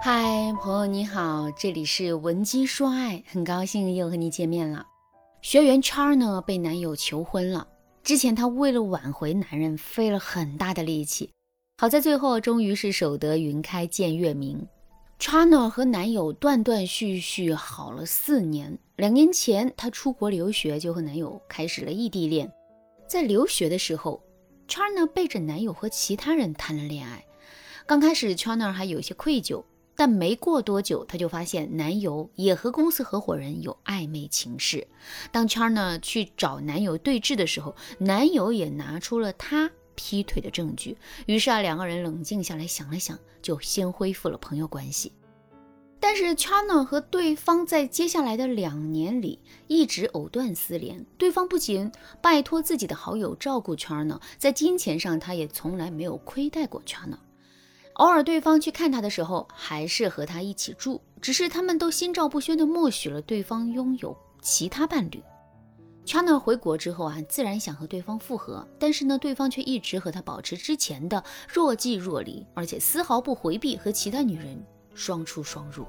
嗨，朋友你好，这里是文姬说爱，很高兴又和你见面了。学员 Char 呢被男友求婚了，之前她为了挽回男人费了很大的力气，好在最后终于是守得云开见月明。Char 呢和男友断断续续好了四年，两年前她出国留学就和男友开始了异地恋，在留学的时候，Char 呢背着男友和其他人谈了恋爱，刚开始 Char 还有些愧疚。但没过多久，她就发现男友也和公司合伙人有暧昧情事。当 Chana 去找男友对峙的时候，男友也拿出了他劈腿的证据。于是啊，两个人冷静下来想了想，就先恢复了朋友关系。但是 Chana 和对方在接下来的两年里一直藕断丝连。对方不仅拜托自己的好友照顾 Chana，在金钱上他也从来没有亏待过 Chana。偶尔对方去看他的时候，还是和他一起住，只是他们都心照不宣地默许了对方拥有其他伴侣。Chana 回国之后啊，自然想和对方复合，但是呢，对方却一直和他保持之前的若即若离，而且丝毫不回避和其他女人双出双入。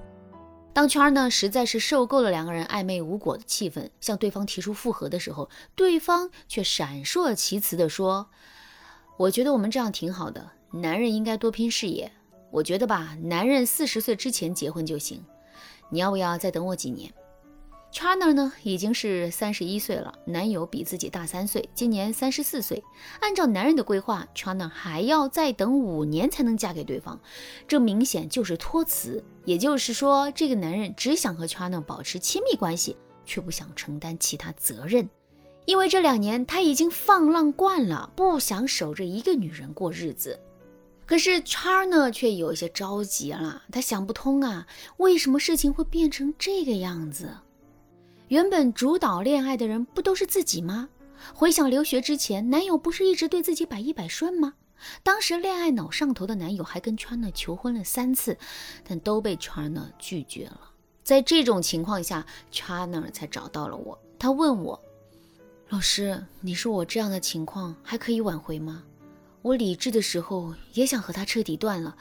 当圈儿呢实在是受够了两个人暧昧无果的气氛，向对方提出复合的时候，对方却闪烁其词地说：“我觉得我们这样挺好的。”男人应该多拼事业，我觉得吧，男人四十岁之前结婚就行。你要不要再等我几年？Chana 呢，已经是三十一岁了，男友比自己大三岁，今年三十四岁。按照男人的规划，Chana 还要再等五年才能嫁给对方，这明显就是托词。也就是说，这个男人只想和 Chana 保持亲密关系，却不想承担其他责任。因为这两年他已经放浪惯了，不想守着一个女人过日子。可是 Char 呢，却有些着急了。他想不通啊，为什么事情会变成这个样子？原本主导恋爱的人不都是自己吗？回想留学之前，男友不是一直对自己百依百顺吗？当时恋爱脑上头的男友还跟 Char 呢求婚了三次，但都被 Char 呢拒绝了。在这种情况下，Char 呢才找到了我。他问我：“老师，你说我这样的情况还可以挽回吗？”我理智的时候也想和他彻底断了，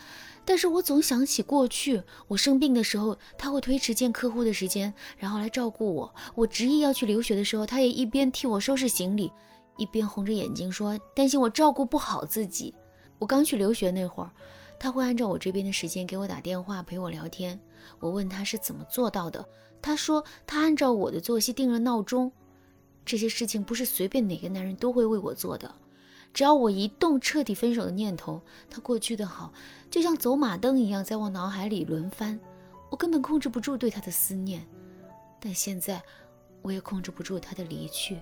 但是我总想起过去，我生病的时候他会推迟见客户的时间，然后来照顾我。我执意要去留学的时候，他也一边替我收拾行李，一边红着眼睛说担心我照顾不好自己。我刚去留学那会儿，他会按照我这边的时间给我打电话陪我聊天。我问他是怎么做到的，他说他按照我的作息定了闹钟。这些事情不是随便哪个男人都会为我做的。只要我一动彻底分手的念头，他过去的好就像走马灯一样在我脑海里轮番，我根本控制不住对他的思念。但现在，我也控制不住他的离去。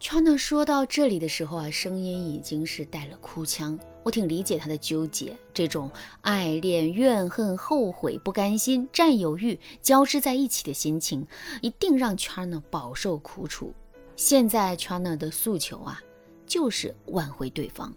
Chana 说到这里的时候啊，声音已经是带了哭腔。我挺理解他的纠结，这种爱恋、怨恨、后悔、不甘心、占有欲交织在一起的心情，一定让 Chana 饱受苦楚。现在 Chana 的诉求啊。就是挽回对方。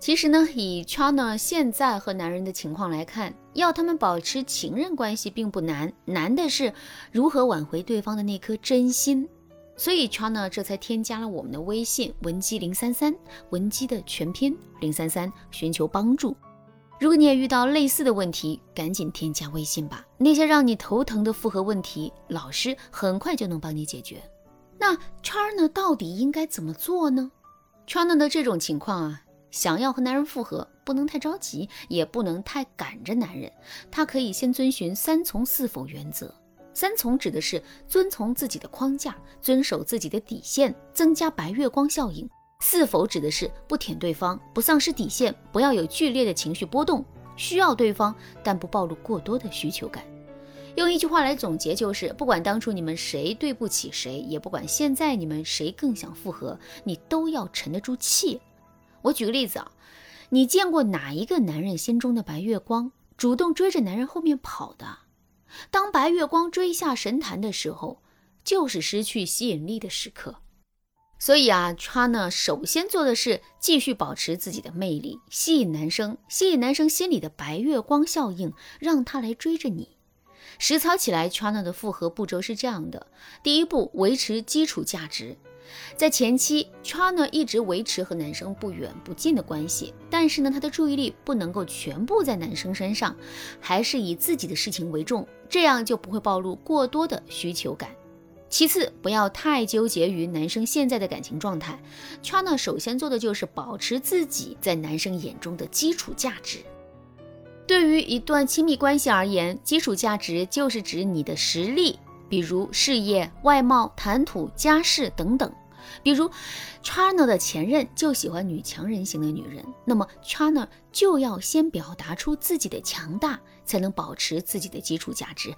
其实呢，以 Chana 现在和男人的情况来看，要他们保持情人关系并不难，难的是如何挽回对方的那颗真心。所以 Chana 这才添加了我们的微信文姬零三三，文姬的全拼零三三，寻求帮助。如果你也遇到类似的问题，赶紧添加微信吧。那些让你头疼的复合问题，老师很快就能帮你解决。那 Chana 到底应该怎么做呢？Chana 的这种情况啊，想要和男人复合，不能太着急，也不能太赶着男人。他可以先遵循三从四否原则。三从指的是遵从自己的框架，遵守自己的底线，增加白月光效应。四否指的是不舔对方，不丧失底线，不要有剧烈的情绪波动，需要对方，但不暴露过多的需求感。用一句话来总结，就是不管当初你们谁对不起谁，也不管现在你们谁更想复合，你都要沉得住气。我举个例子啊，你见过哪一个男人心中的白月光主动追着男人后面跑的？当白月光追下神坛的时候，就是失去吸引力的时刻。所以啊他呢首先做的是继续保持自己的魅力，吸引男生，吸引男生心里的白月光效应，让他来追着你。实操起来，Chana 的复合步骤是这样的：第一步，维持基础价值。在前期，Chana 一直维持和男生不远不近的关系，但是呢，他的注意力不能够全部在男生身上，还是以自己的事情为重，这样就不会暴露过多的需求感。其次，不要太纠结于男生现在的感情状态，Chana 首先做的就是保持自己在男生眼中的基础价值。对于一段亲密关系而言，基础价值就是指你的实力。比如事业、外貌、谈吐、家世等等。比如 Chana 的前任就喜欢女强人型的女人，那么 Chana 就要先表达出自己的强大，才能保持自己的基础价值。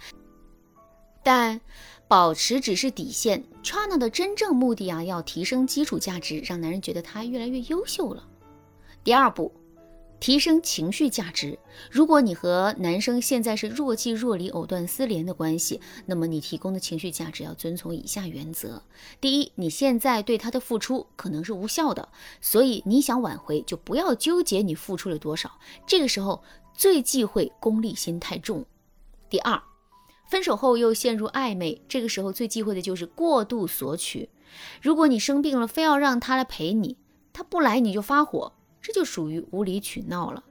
但保持只是底线，Chana 的真正目的啊，要提升基础价值，让男人觉得她越来越优秀了。第二步。提升情绪价值。如果你和男生现在是若即若离、藕断丝连的关系，那么你提供的情绪价值要遵从以下原则：第一，你现在对他的付出可能是无效的，所以你想挽回，就不要纠结你付出了多少。这个时候最忌讳功利心太重。第二，分手后又陷入暧昧，这个时候最忌讳的就是过度索取。如果你生病了，非要让他来陪你，他不来你就发火。这就属于无理取闹了。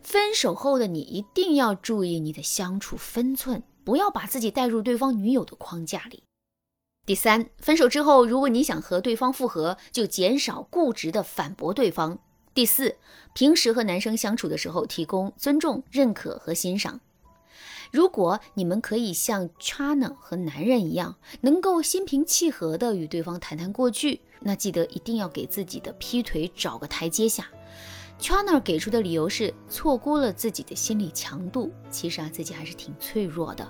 分手后的你一定要注意你的相处分寸，不要把自己带入对方女友的框架里。第三，分手之后，如果你想和对方复合，就减少固执的反驳对方。第四，平时和男生相处的时候，提供尊重、认可和欣赏。如果你们可以像 China 和男人一样，能够心平气和地与对方谈谈过去，那记得一定要给自己的劈腿找个台阶下。Chana 给出的理由是错估了自己的心理强度，其实啊自己还是挺脆弱的。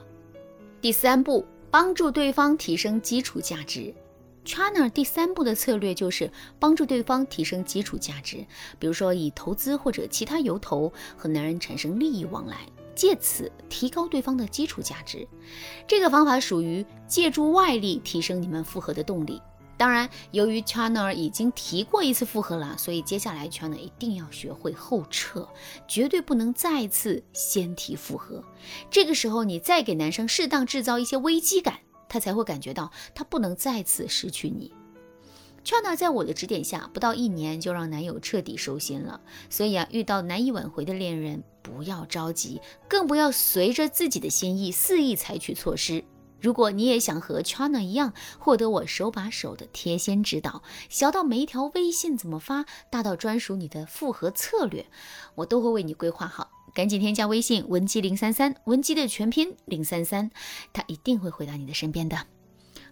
第三步，帮助对方提升基础价值。Chana 第三步的策略就是帮助对方提升基础价值，比如说以投资或者其他由头和男人产生利益往来，借此提高对方的基础价值。这个方法属于借助外力提升你们复合的动力。当然，由于 Chana 已经提过一次复合了，所以接下来 Chana 一定要学会后撤，绝对不能再次先提复合。这个时候，你再给男生适当制造一些危机感，他才会感觉到他不能再次失去你。Chana 在我的指点下，不到一年就让男友彻底收心了。所以啊，遇到难以挽回的恋人，不要着急，更不要随着自己的心意肆意采取措施。如果你也想和 Chana 一样获得我手把手的贴心指导，小到每一条微信怎么发，大到专属你的复合策略，我都会为你规划好。赶紧添加微信文姬零三三，文姬的全拼零三三，他一定会回到你的身边的。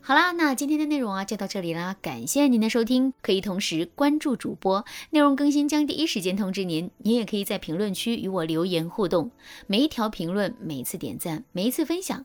好啦，那今天的内容啊就到这里啦，感谢您的收听，可以同时关注主播，内容更新将第一时间通知您。您也可以在评论区与我留言互动，每一条评论，每一次点赞，每一次分享。